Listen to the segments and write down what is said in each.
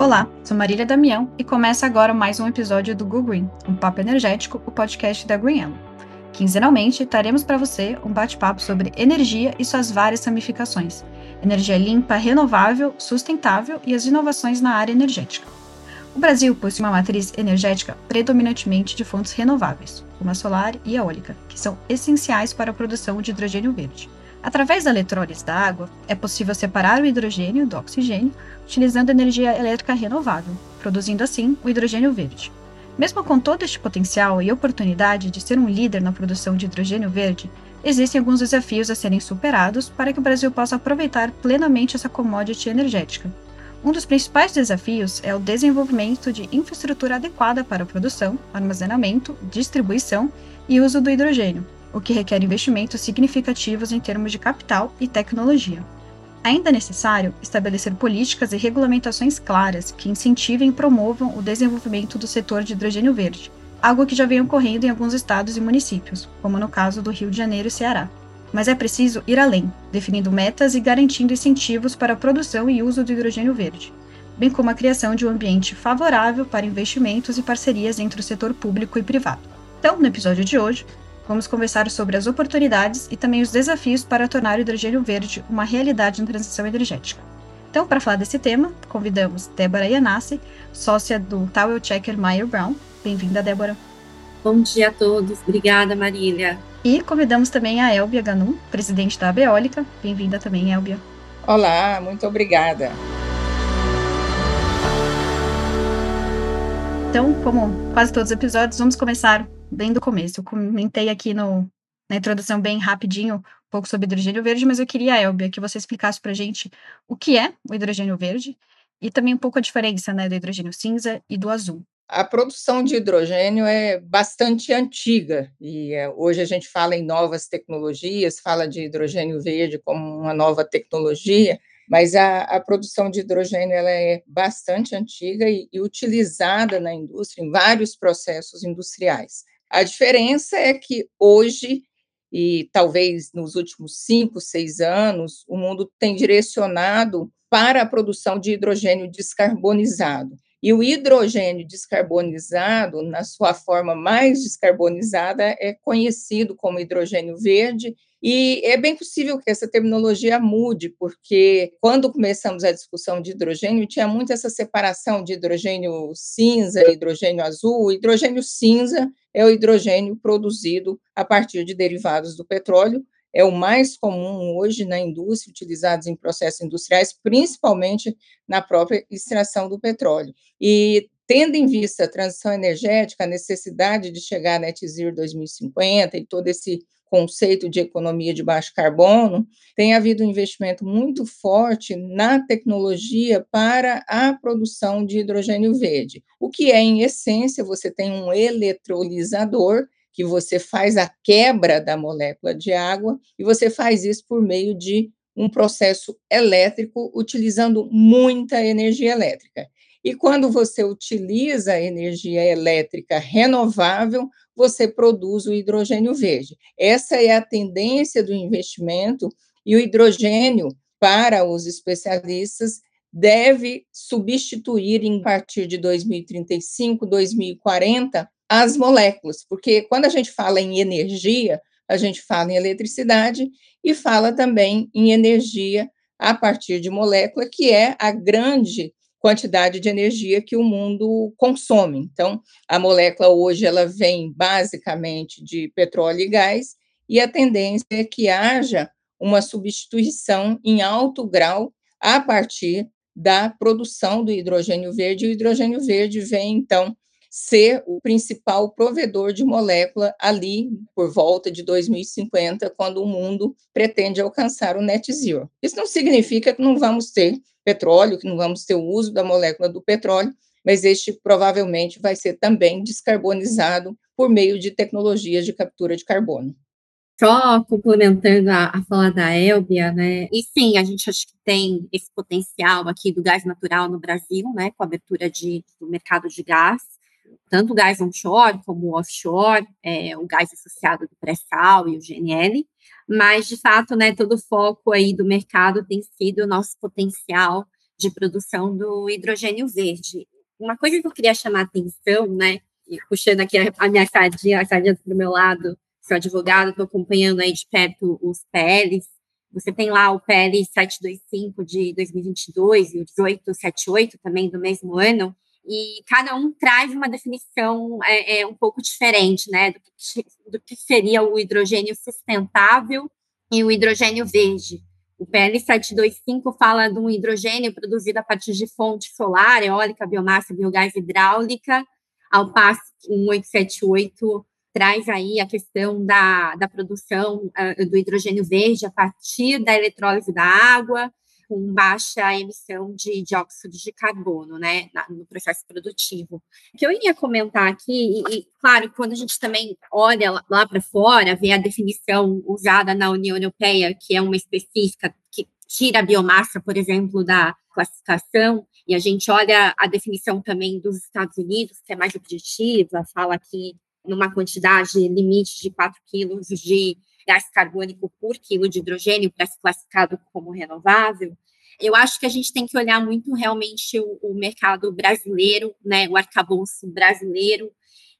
Olá, sou Marília Damião e começa agora mais um episódio do Go Green, um papo energético, o podcast da Green. Quinzenalmente, traremos para você um bate-papo sobre energia e suas várias ramificações, energia limpa, renovável, sustentável e as inovações na área energética. O Brasil possui uma matriz energética predominantemente de fontes renováveis, como a solar e eólica, que são essenciais para a produção de hidrogênio verde. Através da eletrólise da água, é possível separar o hidrogênio do oxigênio utilizando energia elétrica renovável, produzindo assim o hidrogênio verde. Mesmo com todo este potencial e oportunidade de ser um líder na produção de hidrogênio verde, existem alguns desafios a serem superados para que o Brasil possa aproveitar plenamente essa commodity energética. Um dos principais desafios é o desenvolvimento de infraestrutura adequada para a produção, armazenamento, distribuição e uso do hidrogênio, o que requer investimentos significativos em termos de capital e tecnologia. Ainda é necessário estabelecer políticas e regulamentações claras que incentivem e promovam o desenvolvimento do setor de hidrogênio verde, algo que já vem ocorrendo em alguns estados e municípios, como no caso do Rio de Janeiro e Ceará. Mas é preciso ir além, definindo metas e garantindo incentivos para a produção e uso do hidrogênio verde, bem como a criação de um ambiente favorável para investimentos e parcerias entre o setor público e privado. Então, no episódio de hoje, Vamos conversar sobre as oportunidades e também os desafios para tornar o hidrogênio verde uma realidade na transição energética. Então, para falar desse tema, convidamos Débora Yanassi, sócia do Tower Checker Meyer Brown. Bem-vinda, Débora. Bom dia a todos. Obrigada, Marília. E convidamos também a Elbia Ganum, presidente da Abeólica. Bem-vinda também, Elbia. Olá, muito obrigada. Então, como quase todos os episódios, vamos começar bem do começo. Eu comentei aqui no, na introdução bem rapidinho um pouco sobre hidrogênio verde, mas eu queria, Elbia, que você explicasse para gente o que é o hidrogênio verde e também um pouco a diferença né, do hidrogênio cinza e do azul. A produção de hidrogênio é bastante antiga e é, hoje a gente fala em novas tecnologias, fala de hidrogênio verde como uma nova tecnologia, mas a, a produção de hidrogênio ela é bastante antiga e, e utilizada na indústria em vários processos industriais. A diferença é que hoje, e talvez nos últimos cinco, seis anos, o mundo tem direcionado para a produção de hidrogênio descarbonizado. E o hidrogênio descarbonizado, na sua forma mais descarbonizada, é conhecido como hidrogênio verde e é bem possível que essa terminologia mude, porque quando começamos a discussão de hidrogênio, tinha muito essa separação de hidrogênio cinza hidrogênio azul. O hidrogênio cinza é o hidrogênio produzido a partir de derivados do petróleo, é o mais comum hoje na indústria, utilizados em processos industriais, principalmente na própria extração do petróleo. E tendo em vista a transição energética, a necessidade de chegar a net zero 2050 e todo esse conceito de economia de baixo carbono, tem havido um investimento muito forte na tecnologia para a produção de hidrogênio verde. O que é, em essência, você tem um eletrolisador que você faz a quebra da molécula de água e você faz isso por meio de um processo elétrico utilizando muita energia elétrica. E quando você utiliza energia elétrica renovável, você produz o hidrogênio verde. Essa é a tendência do investimento e o hidrogênio, para os especialistas, deve substituir, em partir de 2035, 2040, as moléculas, porque quando a gente fala em energia, a gente fala em eletricidade e fala também em energia a partir de molécula, que é a grande quantidade de energia que o mundo consome. Então, a molécula hoje ela vem basicamente de petróleo e gás, e a tendência é que haja uma substituição em alto grau a partir da produção do hidrogênio verde. O hidrogênio verde vem, então, ser o principal provedor de molécula ali por volta de 2050, quando o mundo pretende alcançar o net zero. Isso não significa que não vamos ter petróleo, que não vamos ter o uso da molécula do petróleo, mas este provavelmente vai ser também descarbonizado por meio de tecnologias de captura de carbono. Só complementando a, a fala da Elbia, né? E sim, a gente acha que tem esse potencial aqui do gás natural no Brasil, né? Com a abertura de, do mercado de gás, tanto o gás onshore como o offshore, é, o gás associado do pré-sal e o GNL mas de fato, né, todo o foco aí do mercado tem sido o nosso potencial de produção do hidrogênio verde. Uma coisa que eu queria chamar a atenção, né, e puxando aqui a, minha sardinha, a sardinha do meu lado, sou advogado, estou acompanhando aí de perto os PLs. Você tem lá o PL 725 de 2022 e o 1878 também do mesmo ano, e cada um traz uma definição é, é um pouco diferente, né, do que, do que seria o hidrogênio sustentável e o hidrogênio verde. O PL 725 fala de um hidrogênio produzido a partir de fonte solar, eólica, biomassa, biogás hidráulica, ao passo que o 1878 traz aí a questão da, da produção uh, do hidrogênio verde a partir da eletrólise da água, com baixa emissão de dióxido de carbono, né, no processo produtivo. O que eu ia comentar aqui, e, e claro, quando a gente também olha lá, lá para fora, vê a definição usada na União Europeia, que é uma específica que tira a biomassa, por exemplo, da classificação, e a gente olha a definição também dos Estados Unidos, que é mais objetiva, fala que numa quantidade limite de 4 quilos de gás carbônico por quilo de hidrogênio para ser classificado como renovável, eu acho que a gente tem que olhar muito realmente o, o mercado brasileiro, né, o arcabouço brasileiro,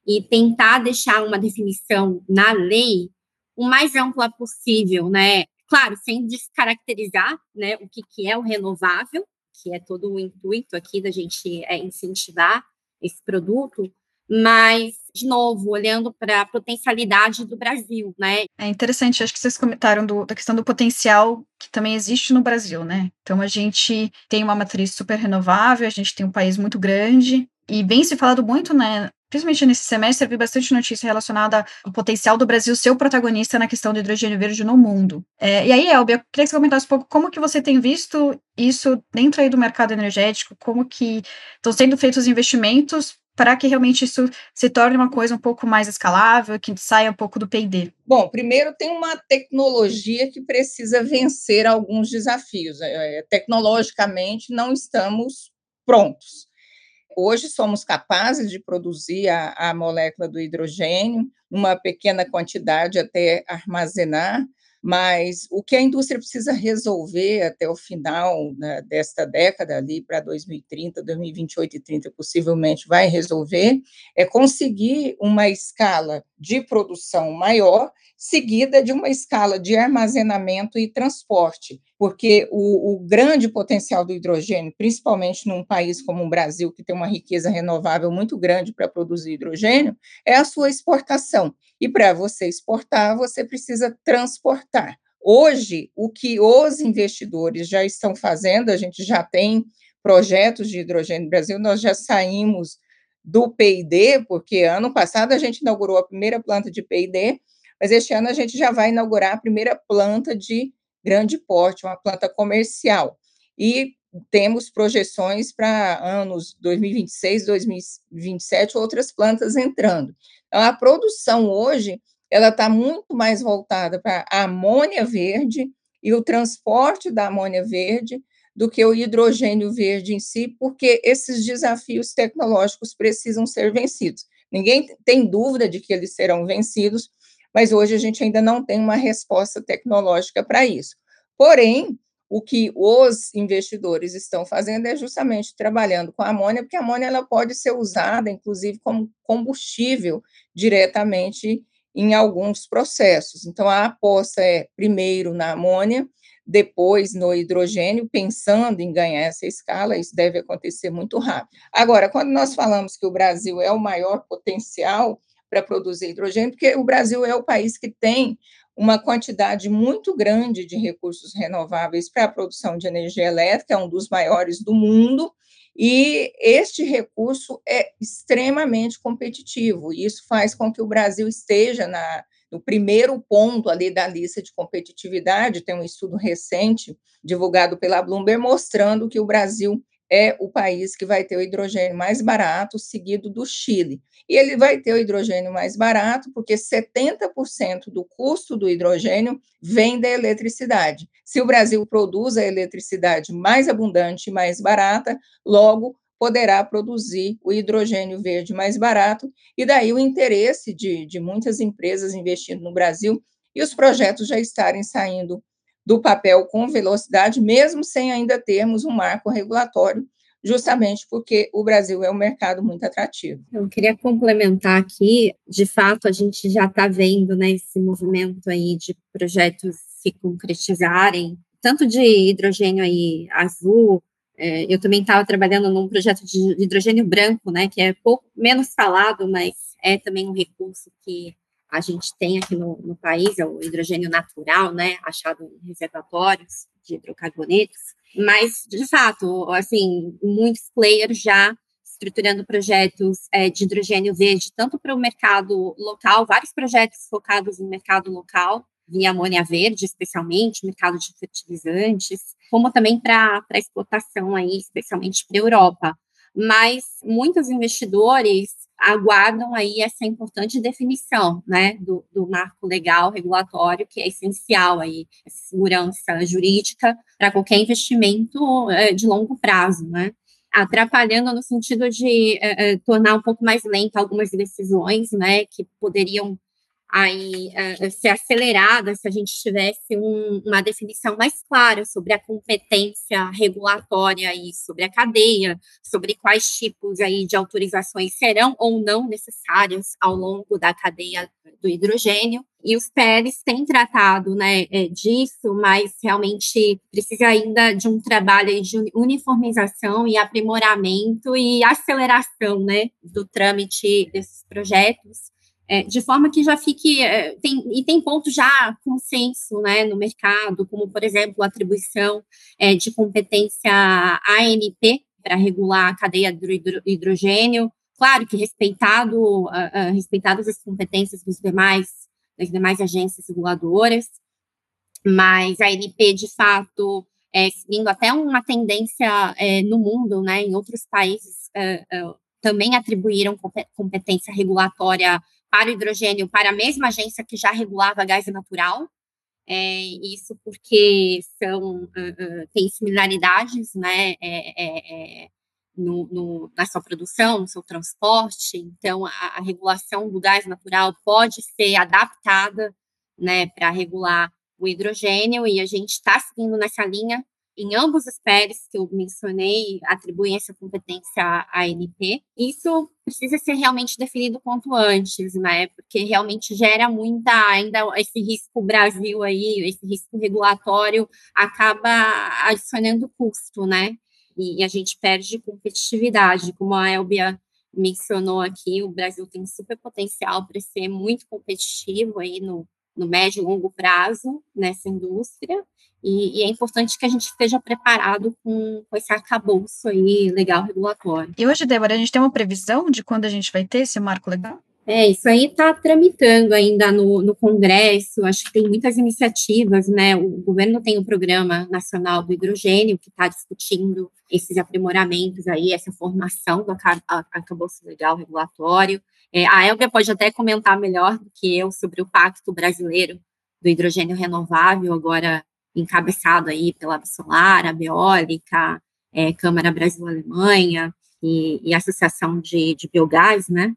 e tentar deixar uma definição na lei o mais ampla possível, né? Claro, sem descaracterizar né, o que, que é o renovável, que é todo o intuito aqui da gente é, incentivar esse produto, mas, de novo, olhando para a potencialidade do Brasil, né? É interessante, acho que vocês comentaram do, da questão do potencial que também existe no Brasil, né? Então, a gente tem uma matriz super renovável, a gente tem um país muito grande, e vem se falado muito, né? Principalmente nesse semestre, vi bastante notícia relacionada ao potencial do Brasil ser o protagonista na questão do hidrogênio verde no mundo. É, e aí, Elbia, eu queria que você comentasse um pouco como que você tem visto isso dentro aí do mercado energético, como que estão sendo feitos os investimentos para que realmente isso se torne uma coisa um pouco mais escalável, que saia um pouco do P&D? Bom, primeiro tem uma tecnologia que precisa vencer alguns desafios. É, é, tecnologicamente não estamos prontos. Hoje somos capazes de produzir a, a molécula do hidrogênio, uma pequena quantidade até armazenar, mas o que a indústria precisa resolver até o final né, desta década, ali para 2030, 2028 e 30, possivelmente vai resolver, é conseguir uma escala de produção maior, seguida de uma escala de armazenamento e transporte, porque o, o grande potencial do hidrogênio, principalmente num país como o Brasil, que tem uma riqueza renovável muito grande para produzir hidrogênio, é a sua exportação. E para você exportar, você precisa transportar. Hoje, o que os investidores já estão fazendo, a gente já tem projetos de hidrogênio no Brasil, nós já saímos do PID, porque ano passado a gente inaugurou a primeira planta de PID, mas este ano a gente já vai inaugurar a primeira planta de grande porte, uma planta comercial. E temos projeções para anos 2026, 2027, outras plantas entrando. Então, a produção hoje ela está muito mais voltada para a amônia verde e o transporte da amônia verde do que o hidrogênio verde em si, porque esses desafios tecnológicos precisam ser vencidos. Ninguém tem dúvida de que eles serão vencidos, mas hoje a gente ainda não tem uma resposta tecnológica para isso. Porém, o que os investidores estão fazendo é justamente trabalhando com a amônia, porque a amônia ela pode ser usada, inclusive, como combustível diretamente em alguns processos. Então, a aposta é primeiro na amônia, depois no hidrogênio, pensando em ganhar essa escala, isso deve acontecer muito rápido. Agora, quando nós falamos que o Brasil é o maior potencial para produzir hidrogênio, porque o Brasil é o país que tem uma quantidade muito grande de recursos renováveis para a produção de energia elétrica, é um dos maiores do mundo, e este recurso é extremamente competitivo, e isso faz com que o Brasil esteja na, no primeiro ponto ali da lista de competitividade. Tem um estudo recente divulgado pela Bloomberg mostrando que o Brasil é o país que vai ter o hidrogênio mais barato, seguido do Chile. E ele vai ter o hidrogênio mais barato porque 70% do custo do hidrogênio vem da eletricidade. Se o Brasil produz a eletricidade mais abundante e mais barata, logo poderá produzir o hidrogênio verde mais barato, e daí o interesse de, de muitas empresas investindo no Brasil e os projetos já estarem saindo do papel com velocidade, mesmo sem ainda termos um marco regulatório, justamente porque o Brasil é um mercado muito atrativo. Eu queria complementar aqui, de fato, a gente já está vendo né, esse movimento aí de projetos se concretizarem, tanto de hidrogênio aí azul, é, eu também estava trabalhando num projeto de hidrogênio branco, né, que é pouco menos falado, mas é também um recurso que a gente tem aqui no, no país, é o hidrogênio natural, né, achado em reservatórios de hidrocarbonetos. Mas, de fato, assim, muitos players já estruturando projetos é, de hidrogênio verde, tanto para o mercado local, vários projetos focados no mercado local, via amônia verde, especialmente, mercado de fertilizantes, como também para exportação aí, especialmente para a Europa. Mas muitos investidores aguardam aí essa importante definição, né, do, do marco legal regulatório, que é essencial aí, segurança jurídica para qualquer investimento é, de longo prazo, né, atrapalhando no sentido de é, tornar um pouco mais lenta algumas decisões, né, que poderiam aí uh, ser acelerada se a gente tivesse um, uma definição mais clara sobre a competência regulatória e sobre a cadeia, sobre quais tipos aí de autorizações serão ou não necessárias ao longo da cadeia do hidrogênio. E os PLs têm tratado né, é, disso, mas realmente precisa ainda de um trabalho de uniformização e aprimoramento e aceleração né, do trâmite desses projetos é, de forma que já fique é, tem, e tem pontos já consenso né, no mercado, como por exemplo a atribuição é, de competência ANP para regular a cadeia do hidrogênio, claro que respeitado uh, uh, respeitadas as competências dos demais das demais agências reguladoras, mas a ANP de fato é, seguindo até uma tendência é, no mundo, né, em outros países uh, também atribuíram competência regulatória para o hidrogênio para a mesma agência que já regulava gás natural. É, isso porque são, uh, uh, tem similaridades né, é, é, é, no, no, na sua produção, no seu transporte, então a, a regulação do gás natural pode ser adaptada né, para regular o hidrogênio, e a gente está seguindo nessa linha em ambos os PERs que eu mencionei, atribuem essa competência à ANP. Isso precisa ser realmente definido quanto antes, né? Porque realmente gera muita, ainda esse risco Brasil aí, esse risco regulatório acaba adicionando custo, né? E, a gente perde competitividade, como a Elbia mencionou aqui, o Brasil tem super potencial para ser muito competitivo aí no, no médio e longo prazo nessa indústria, e, e, é importante que a gente esteja preparado com, com esse arcabouço aí legal regulatório. E hoje, Débora, a gente tem uma previsão de quando a gente vai ter esse marco legal? É, isso aí está tramitando ainda no, no Congresso, acho que tem muitas iniciativas, né? O governo tem o Programa Nacional do Hidrogênio, que está discutindo esses aprimoramentos aí, essa formação do arcabouço legal regulatório. É, a Elga pode até comentar melhor do que eu sobre o Pacto Brasileiro do Hidrogênio Renovável, agora encabeçado aí pela Solar, a Beólica, é, Câmara Brasil-Alemanha e, e, Associação de, de Biogás, né?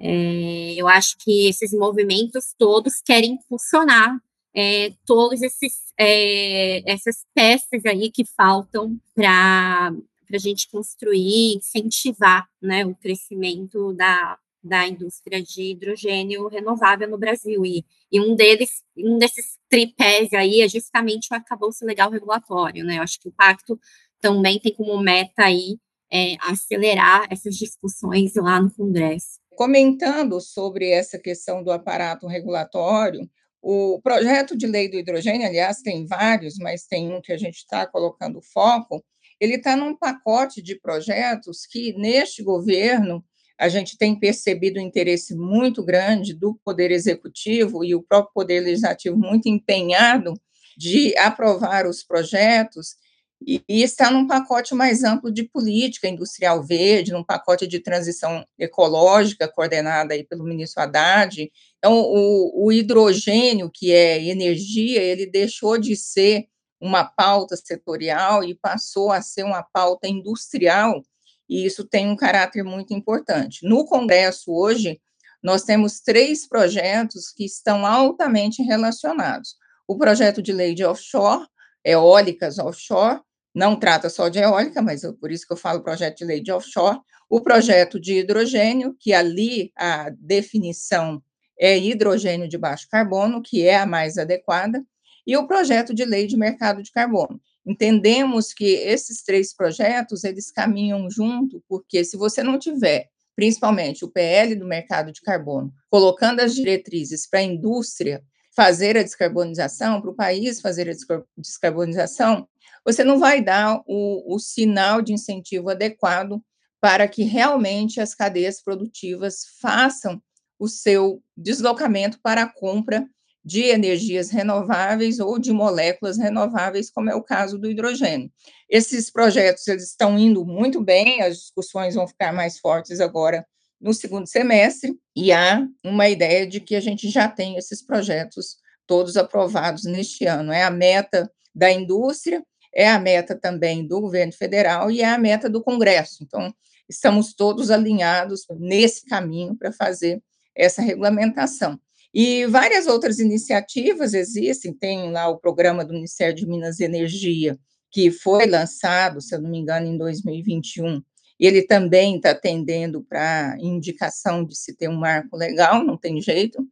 É, eu acho que esses movimentos todos querem impulsionar é, todos esses é, essas peças aí que faltam para a gente construir, incentivar, né, o crescimento da, da indústria de hidrogênio renovável no Brasil. E, e um deles, um desses tripés aí é justamente o arcabouço legal regulatório, né? Eu acho que o pacto também tem como meta aí é, acelerar essas discussões lá no Congresso. Comentando sobre essa questão do aparato regulatório, o projeto de lei do hidrogênio, aliás, tem vários, mas tem um que a gente está colocando foco, ele está num pacote de projetos que, neste governo, a gente tem percebido um interesse muito grande do Poder Executivo e o próprio Poder Legislativo muito empenhado de aprovar os projetos e está num pacote mais amplo de política industrial verde, num pacote de transição ecológica coordenada aí pelo ministro Haddad. Então, o, o hidrogênio, que é energia, ele deixou de ser uma pauta setorial e passou a ser uma pauta industrial e isso tem um caráter muito importante. No Congresso, hoje, nós temos três projetos que estão altamente relacionados. o projeto de lei de offshore, eólicas offshore, não trata só de eólica, mas eu, por isso que eu falo projeto de lei de offshore, o projeto de hidrogênio, que ali a definição é hidrogênio de baixo carbono, que é a mais adequada, e o projeto de lei de mercado de carbono. Entendemos que esses três projetos, eles caminham junto, porque se você não tiver, principalmente o PL do mercado de carbono, colocando as diretrizes para a indústria fazer a descarbonização, para o país fazer a descarbonização, você não vai dar o, o sinal de incentivo adequado para que realmente as cadeias produtivas façam o seu deslocamento para a compra de energias renováveis ou de moléculas renováveis, como é o caso do hidrogênio. Esses projetos eles estão indo muito bem, as discussões vão ficar mais fortes agora no segundo semestre, e há uma ideia de que a gente já tem esses projetos todos aprovados neste ano. É a meta da indústria, é a meta também do governo federal e é a meta do Congresso. Então, estamos todos alinhados nesse caminho para fazer essa regulamentação. E várias outras iniciativas existem, tem lá o programa do Ministério de Minas e Energia, que foi lançado, se eu não me engano, em 2021, e ele também está atendendo para indicação de se ter um marco legal, não tem jeito,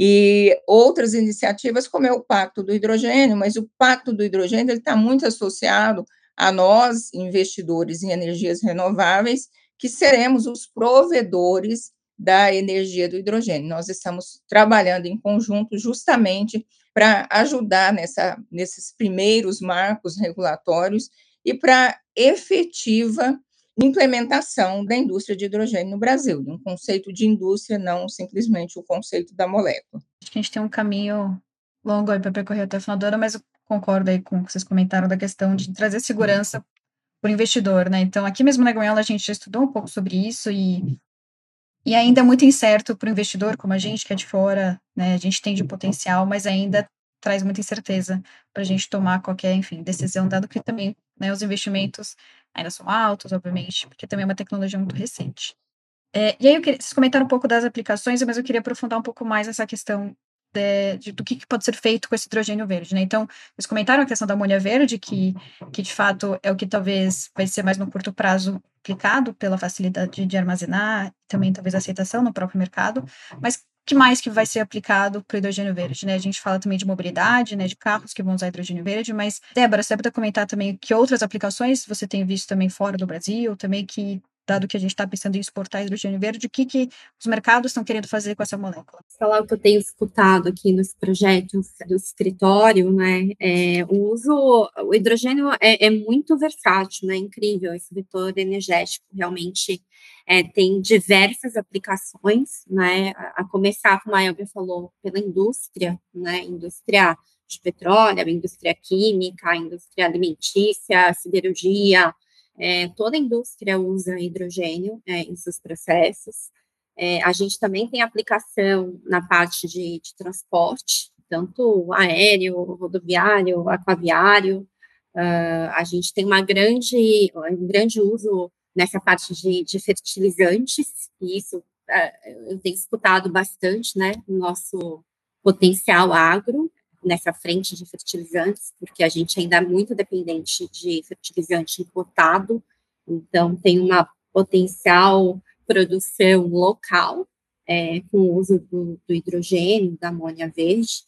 e outras iniciativas, como é o Pacto do Hidrogênio, mas o Pacto do Hidrogênio está muito associado a nós, investidores em energias renováveis, que seremos os provedores da energia do hidrogênio. Nós estamos trabalhando em conjunto justamente para ajudar nessa, nesses primeiros marcos regulatórios e para efetiva implementação da indústria de hidrogênio no Brasil, de um conceito de indústria, não simplesmente o conceito da molécula. Acho que a gente tem um caminho longo aí para percorrer até o final mas eu concordo aí com o que vocês comentaram da questão de trazer segurança para o investidor, né? Então, aqui mesmo na Goiânia a gente já estudou um pouco sobre isso e e ainda é muito incerto para o investidor, como a gente que é de fora, né? A gente tem de potencial, mas ainda traz muita incerteza para a gente tomar qualquer, enfim, decisão, dado que também né, os investimentos ainda são altos, obviamente, porque também é uma tecnologia muito recente. É, e aí, eu queria, vocês comentaram um pouco das aplicações, mas eu queria aprofundar um pouco mais essa questão de, de, do que, que, pode ser feito com esse hidrogênio verde, né? Então, vocês comentaram a questão da amônia verde, que, que de fato é o que talvez vai ser mais no curto prazo aplicado pela facilidade de armazenar, também talvez aceitação no próprio mercado, mas que mais que vai ser aplicado para o hidrogênio verde, né? A gente fala também de mobilidade, né, de carros que vão usar hidrogênio verde, mas Débora, você pode comentar também que outras aplicações você tem visto também fora do Brasil, também que dado que a gente está pensando em exportar hidrogênio verde, o que, que os mercados estão querendo fazer com essa molécula? Falar o que eu tenho escutado aqui nos projetos do escritório, né, é, o uso, o hidrogênio é, é muito versátil, né, incrível, esse vetor energético realmente é, tem diversas aplicações, né, a, a começar, como a Elvia falou, pela indústria, né, indústria de petróleo, indústria química, indústria alimentícia, siderurgia, é, toda a indústria usa hidrogênio é, em seus processos. É, a gente também tem aplicação na parte de, de transporte, tanto aéreo, rodoviário, aquaviário. Uh, a gente tem uma grande, um grande uso nessa parte de, de fertilizantes, e isso uh, eu tenho escutado bastante, né, no nosso potencial agro nessa frente de fertilizantes, porque a gente ainda é muito dependente de fertilizante importado, então tem uma potencial produção local é, com o uso do, do, hidrogênio, da amônia verde.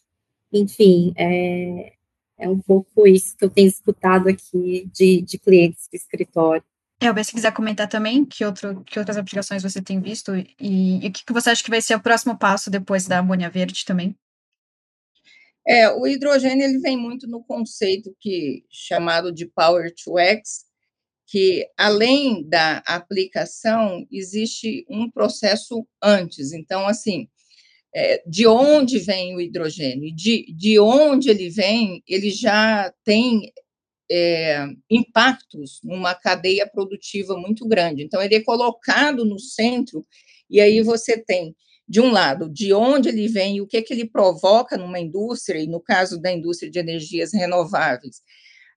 Enfim, é, é um pouco isso que eu tenho escutado aqui de, de clientes do escritório. Elber, se quiser comentar também, que, outro, que outras aplicações você tem visto e, e o que, que você acha que vai ser o próximo passo depois da amônia verde também? É, o hidrogênio ele vem muito no conceito que chamado de power to X, que além da aplicação existe um processo antes. Então, assim, é, de onde vem o hidrogênio? De, de onde ele vem, ele já tem é, impactos numa cadeia produtiva muito grande. Então, ele é colocado no centro, e aí você tem de um lado, de onde ele vem e o que, é que ele provoca numa indústria, e no caso da indústria de energias renováveis,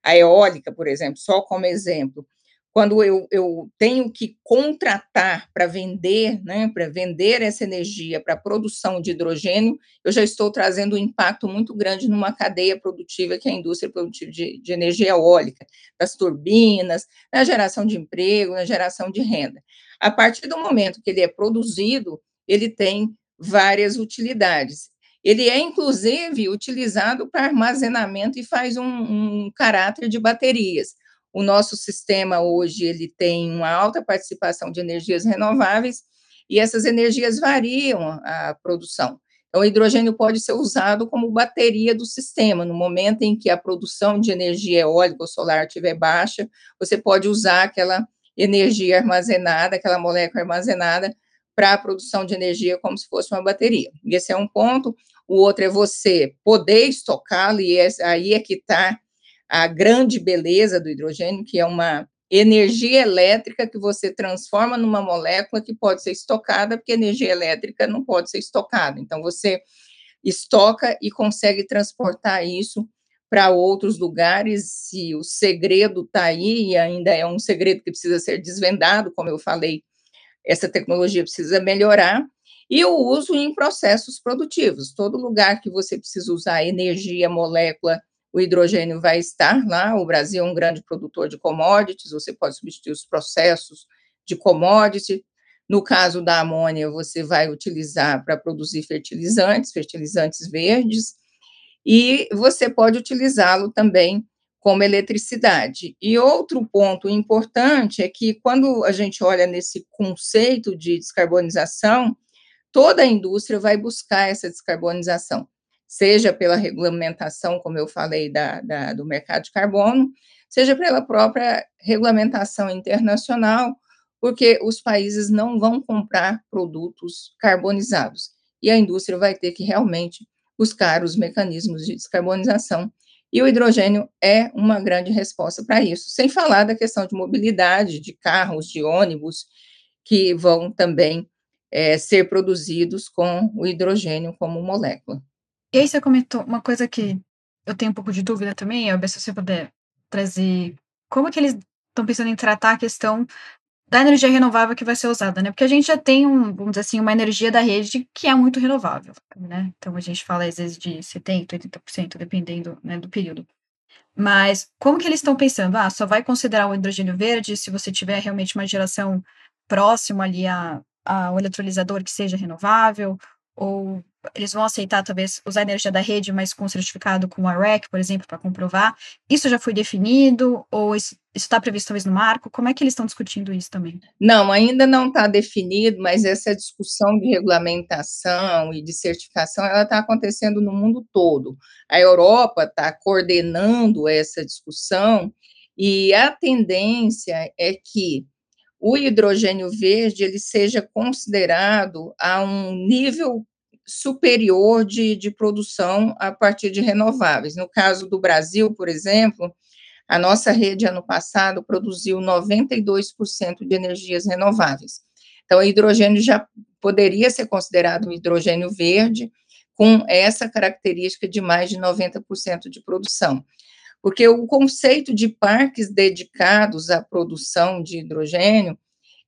a eólica, por exemplo, só como exemplo, quando eu, eu tenho que contratar para vender, né, para vender essa energia para produção de hidrogênio, eu já estou trazendo um impacto muito grande numa cadeia produtiva que é a indústria produtiva de, de energia eólica, das turbinas, na geração de emprego, na geração de renda. A partir do momento que ele é produzido, ele tem várias utilidades. Ele é, inclusive, utilizado para armazenamento e faz um, um caráter de baterias. O nosso sistema hoje ele tem uma alta participação de energias renováveis e essas energias variam a produção. Então, o hidrogênio pode ser usado como bateria do sistema. No momento em que a produção de energia eólica ou solar estiver baixa, você pode usar aquela energia armazenada, aquela molécula armazenada, para a produção de energia como se fosse uma bateria. Esse é um ponto. O outro é você poder estocá-lo, e é, aí é que está a grande beleza do hidrogênio, que é uma energia elétrica que você transforma numa molécula que pode ser estocada, porque energia elétrica não pode ser estocada. Então, você estoca e consegue transportar isso para outros lugares, e o segredo está aí, e ainda é um segredo que precisa ser desvendado, como eu falei, essa tecnologia precisa melhorar, e o uso em processos produtivos. Todo lugar que você precisa usar energia, molécula, o hidrogênio vai estar lá. O Brasil é um grande produtor de commodities, você pode substituir os processos de commodity. No caso da amônia, você vai utilizar para produzir fertilizantes, fertilizantes verdes, e você pode utilizá-lo também como eletricidade. E outro ponto importante é que quando a gente olha nesse conceito de descarbonização, toda a indústria vai buscar essa descarbonização seja pela regulamentação, como eu falei, da, da, do mercado de carbono, seja pela própria regulamentação internacional, porque os países não vão comprar produtos carbonizados e a indústria vai ter que realmente buscar os mecanismos de descarbonização. E o hidrogênio é uma grande resposta para isso, sem falar da questão de mobilidade, de carros, de ônibus, que vão também é, ser produzidos com o hidrogênio como molécula. E aí você comentou uma coisa que eu tenho um pouco de dúvida também, Elber, se você puder trazer como que eles estão pensando em tratar a questão da energia renovável que vai ser usada, né? Porque a gente já tem, um, vamos dizer assim, uma energia da rede que é muito renovável, né? Então a gente fala às vezes de 70%, 80%, dependendo né, do período. Mas como que eles estão pensando? Ah, só vai considerar o hidrogênio verde se você tiver realmente uma geração próxima ali a, ao eletrolisador que seja renovável? Ou eles vão aceitar, talvez, usar a energia da rede, mas com certificado com a REC, por exemplo, para comprovar. Isso já foi definido? Ou isso está previsto, talvez, no marco? Como é que eles estão discutindo isso também? Não, ainda não está definido, mas essa discussão de regulamentação e de certificação, ela está acontecendo no mundo todo. A Europa está coordenando essa discussão e a tendência é que o hidrogênio verde ele seja considerado a um nível superior de, de produção a partir de renováveis. No caso do Brasil, por exemplo, a nossa rede ano passado produziu 92% de energias renováveis. Então, o hidrogênio já poderia ser considerado um hidrogênio verde, com essa característica de mais de 90% de produção. Porque o conceito de parques dedicados à produção de hidrogênio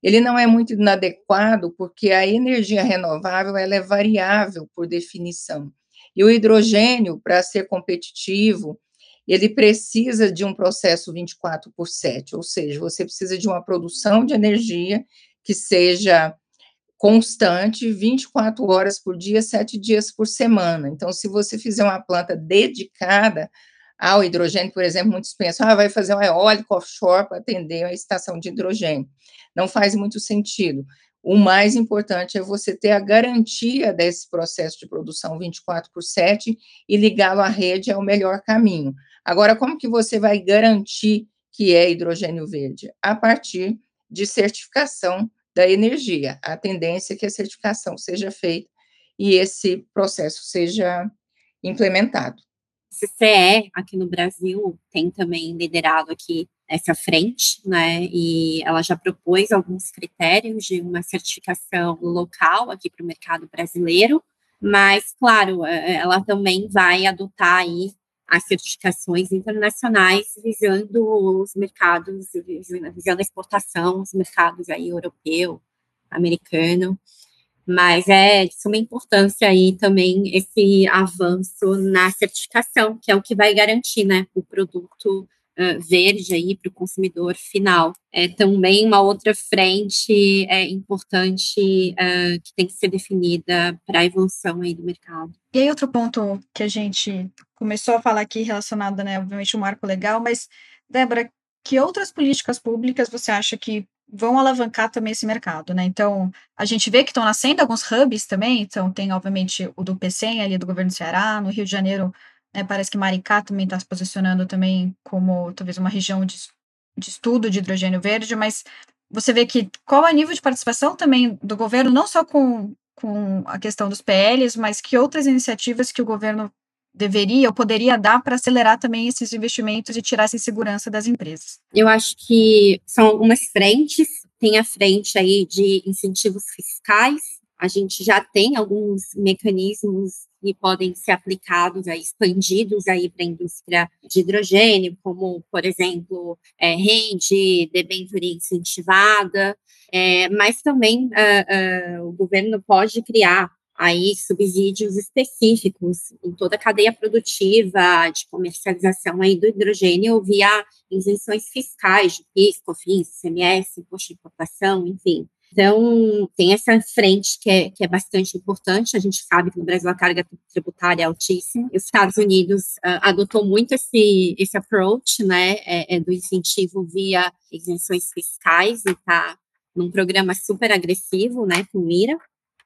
ele não é muito inadequado porque a energia renovável ela é variável por definição. E o hidrogênio, para ser competitivo, ele precisa de um processo 24 por 7, ou seja, você precisa de uma produção de energia que seja constante, 24 horas por dia, 7 dias por semana. Então, se você fizer uma planta dedicada ao hidrogênio, por exemplo, muitos pensam, ah, vai fazer um eólico offshore para atender a estação de hidrogênio não faz muito sentido. O mais importante é você ter a garantia desse processo de produção 24 por 7 e ligá-lo à rede é o melhor caminho. Agora, como que você vai garantir que é hidrogênio verde? A partir de certificação da energia. A tendência é que a certificação seja feita e esse processo seja implementado. CCE aqui no Brasil tem também liderado aqui essa frente, né? E ela já propôs alguns critérios de uma certificação local aqui para o mercado brasileiro, mas claro, é, é, ela também vai adotar aí as certificações internacionais visando os mercados, visando a exportação, os mercados aí europeu, americano, mas é de suma importância aí também esse avanço na certificação, que é o que vai garantir, né, o produto uh, verde aí para o consumidor final. É também uma outra frente é, importante uh, que tem que ser definida para a evolução aí do mercado. E aí outro ponto que a gente começou a falar aqui relacionado, né, obviamente, o marco legal, mas, Débora, que outras políticas públicas você acha que vão alavancar também esse mercado, né? Então, a gente vê que estão nascendo alguns hubs também, então tem, obviamente, o do PCM ali do governo do Ceará, no Rio de Janeiro né, parece que Maricá também está se posicionando também como talvez uma região de, de estudo de hidrogênio verde, mas você vê que qual é o nível de participação também do governo, não só com, com a questão dos PLs, mas que outras iniciativas que o governo deveria ou poderia dar para acelerar também esses investimentos e tirar essa insegurança das empresas? Eu acho que são algumas frentes. Tem a frente aí de incentivos fiscais. A gente já tem alguns mecanismos que podem ser aplicados, aí, expandidos aí para a indústria de hidrogênio, como, por exemplo, é, rede, debenture incentivada, é, mas também uh, uh, o governo pode criar aí subsídios específicos em toda a cadeia produtiva de comercialização aí do hidrogênio via isenções fiscais de PIS, COFINS, CMS, imposto de importação, enfim. Então, tem essa frente que é, que é bastante importante. A gente sabe que no Brasil a carga tributária é altíssima. Os Estados Unidos uh, adotou muito esse, esse approach, né, é, é do incentivo via isenções fiscais e está num programa super agressivo, né, com mira.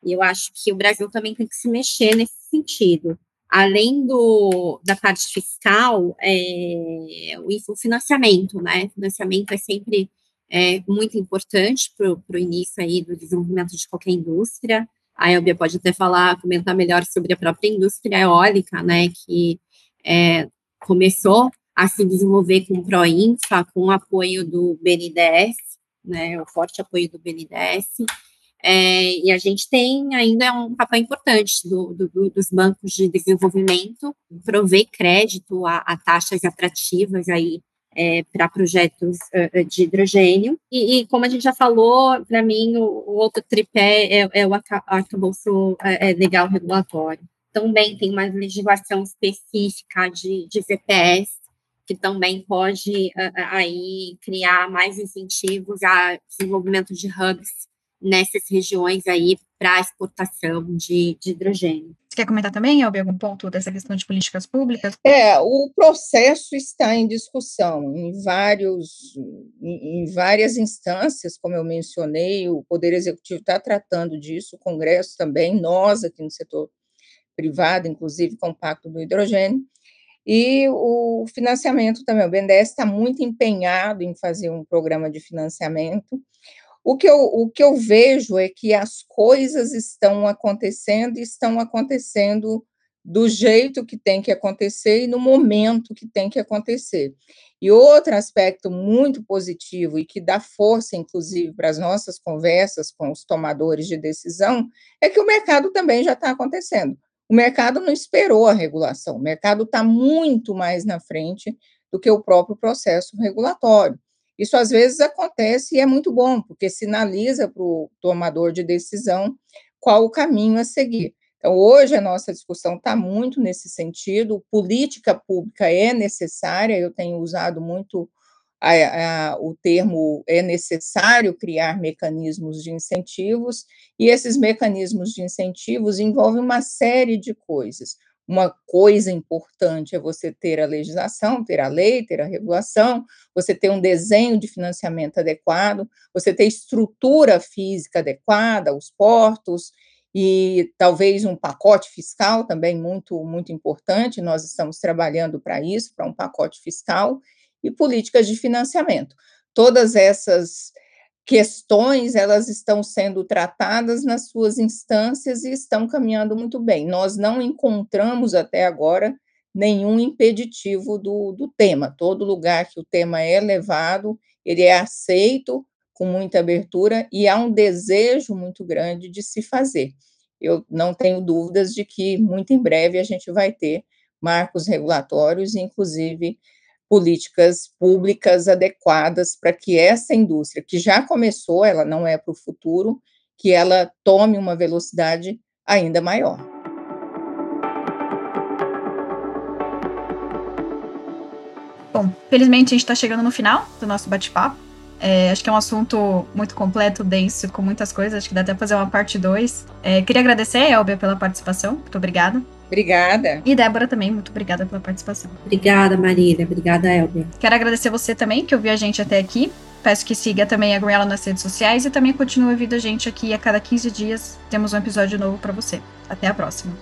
E eu acho que o Brasil também tem que se mexer nesse sentido. Além do, da parte fiscal, é, o, financiamento, né? O financiamento é sempre é muito importante para o início aí do desenvolvimento de qualquer indústria. A Elbia pode até falar, comentar melhor sobre a própria indústria eólica, né, que é, começou a se desenvolver com o ProInfa, com o apoio do BNDES, né, o forte apoio do BNDES, é, e a gente tem ainda um papel importante do, do, dos bancos de desenvolvimento, prover crédito a, a taxas atrativas aí é, para projetos uh, de hidrogênio. E, e, como a gente já falou, para mim, o, o, outro tripé é, é o arcabouço é, legal regulatório. Também tem uma legislação específica de, de VPS, que também pode uh, aí criar mais incentivos a desenvolvimento de hubs nessas regiões aí para a exportação de, de, hidrogênio. Você quer comentar também, Elbe, algum ponto dessa questão de políticas públicas? É, o processo está em discussão em, vários, em, em várias instâncias, como eu mencionei, o Poder Executivo está tratando disso, o Congresso também, nós aqui no setor privado, inclusive com o Pacto do Hidrogênio, e o financiamento também, o BNDES está muito empenhado em fazer um programa de financiamento, o que, eu, o que eu vejo é que as coisas estão acontecendo e estão acontecendo do jeito que tem que acontecer e no momento que tem que acontecer. E outro aspecto muito positivo e que dá força, inclusive, para as nossas conversas com os tomadores de decisão, é que o mercado também já está acontecendo. O mercado não esperou a regulação, o mercado está muito mais na frente do que o próprio processo regulatório. Isso às vezes acontece e é muito bom, porque sinaliza para o tomador de decisão qual o caminho a seguir. Então, hoje a nossa discussão está muito nesse sentido, política pública é necessária, eu tenho usado muito a, a, o termo é necessário criar mecanismos de incentivos, e esses mecanismos de incentivos envolvem uma série de coisas. Uma coisa importante é você ter a legislação, ter a lei, ter a regulação, você ter um desenho de financiamento adequado, você ter estrutura física adequada, os portos, e talvez um pacote fiscal também muito, muito importante. Nós estamos trabalhando para isso, para um pacote fiscal, e políticas de financiamento. Todas essas questões elas estão sendo tratadas nas suas instâncias e estão caminhando muito bem. Nós não encontramos até agora nenhum impeditivo do, do tema. Todo lugar que o tema é levado, ele é aceito com muita abertura e há um desejo muito grande de se fazer. Eu não tenho dúvidas de que muito em breve a gente vai ter marcos regulatórios inclusive, políticas públicas adequadas para que essa indústria, que já começou, ela não é para o futuro, que ela tome uma velocidade ainda maior. Bom, felizmente a gente está chegando no final do nosso bate-papo. É, acho que é um assunto muito completo, denso, com muitas coisas. Acho que dá até fazer uma parte 2. É, queria agradecer Elbia pela participação. Muito obrigada. Obrigada. E Débora também, muito obrigada pela participação. Obrigada, Marília. Obrigada, Elbia. Quero agradecer você também, que ouviu a gente até aqui. Peço que siga também a Greenella nas redes sociais e também continue ouvindo a gente aqui a cada 15 dias. Temos um episódio novo para você. Até a próxima.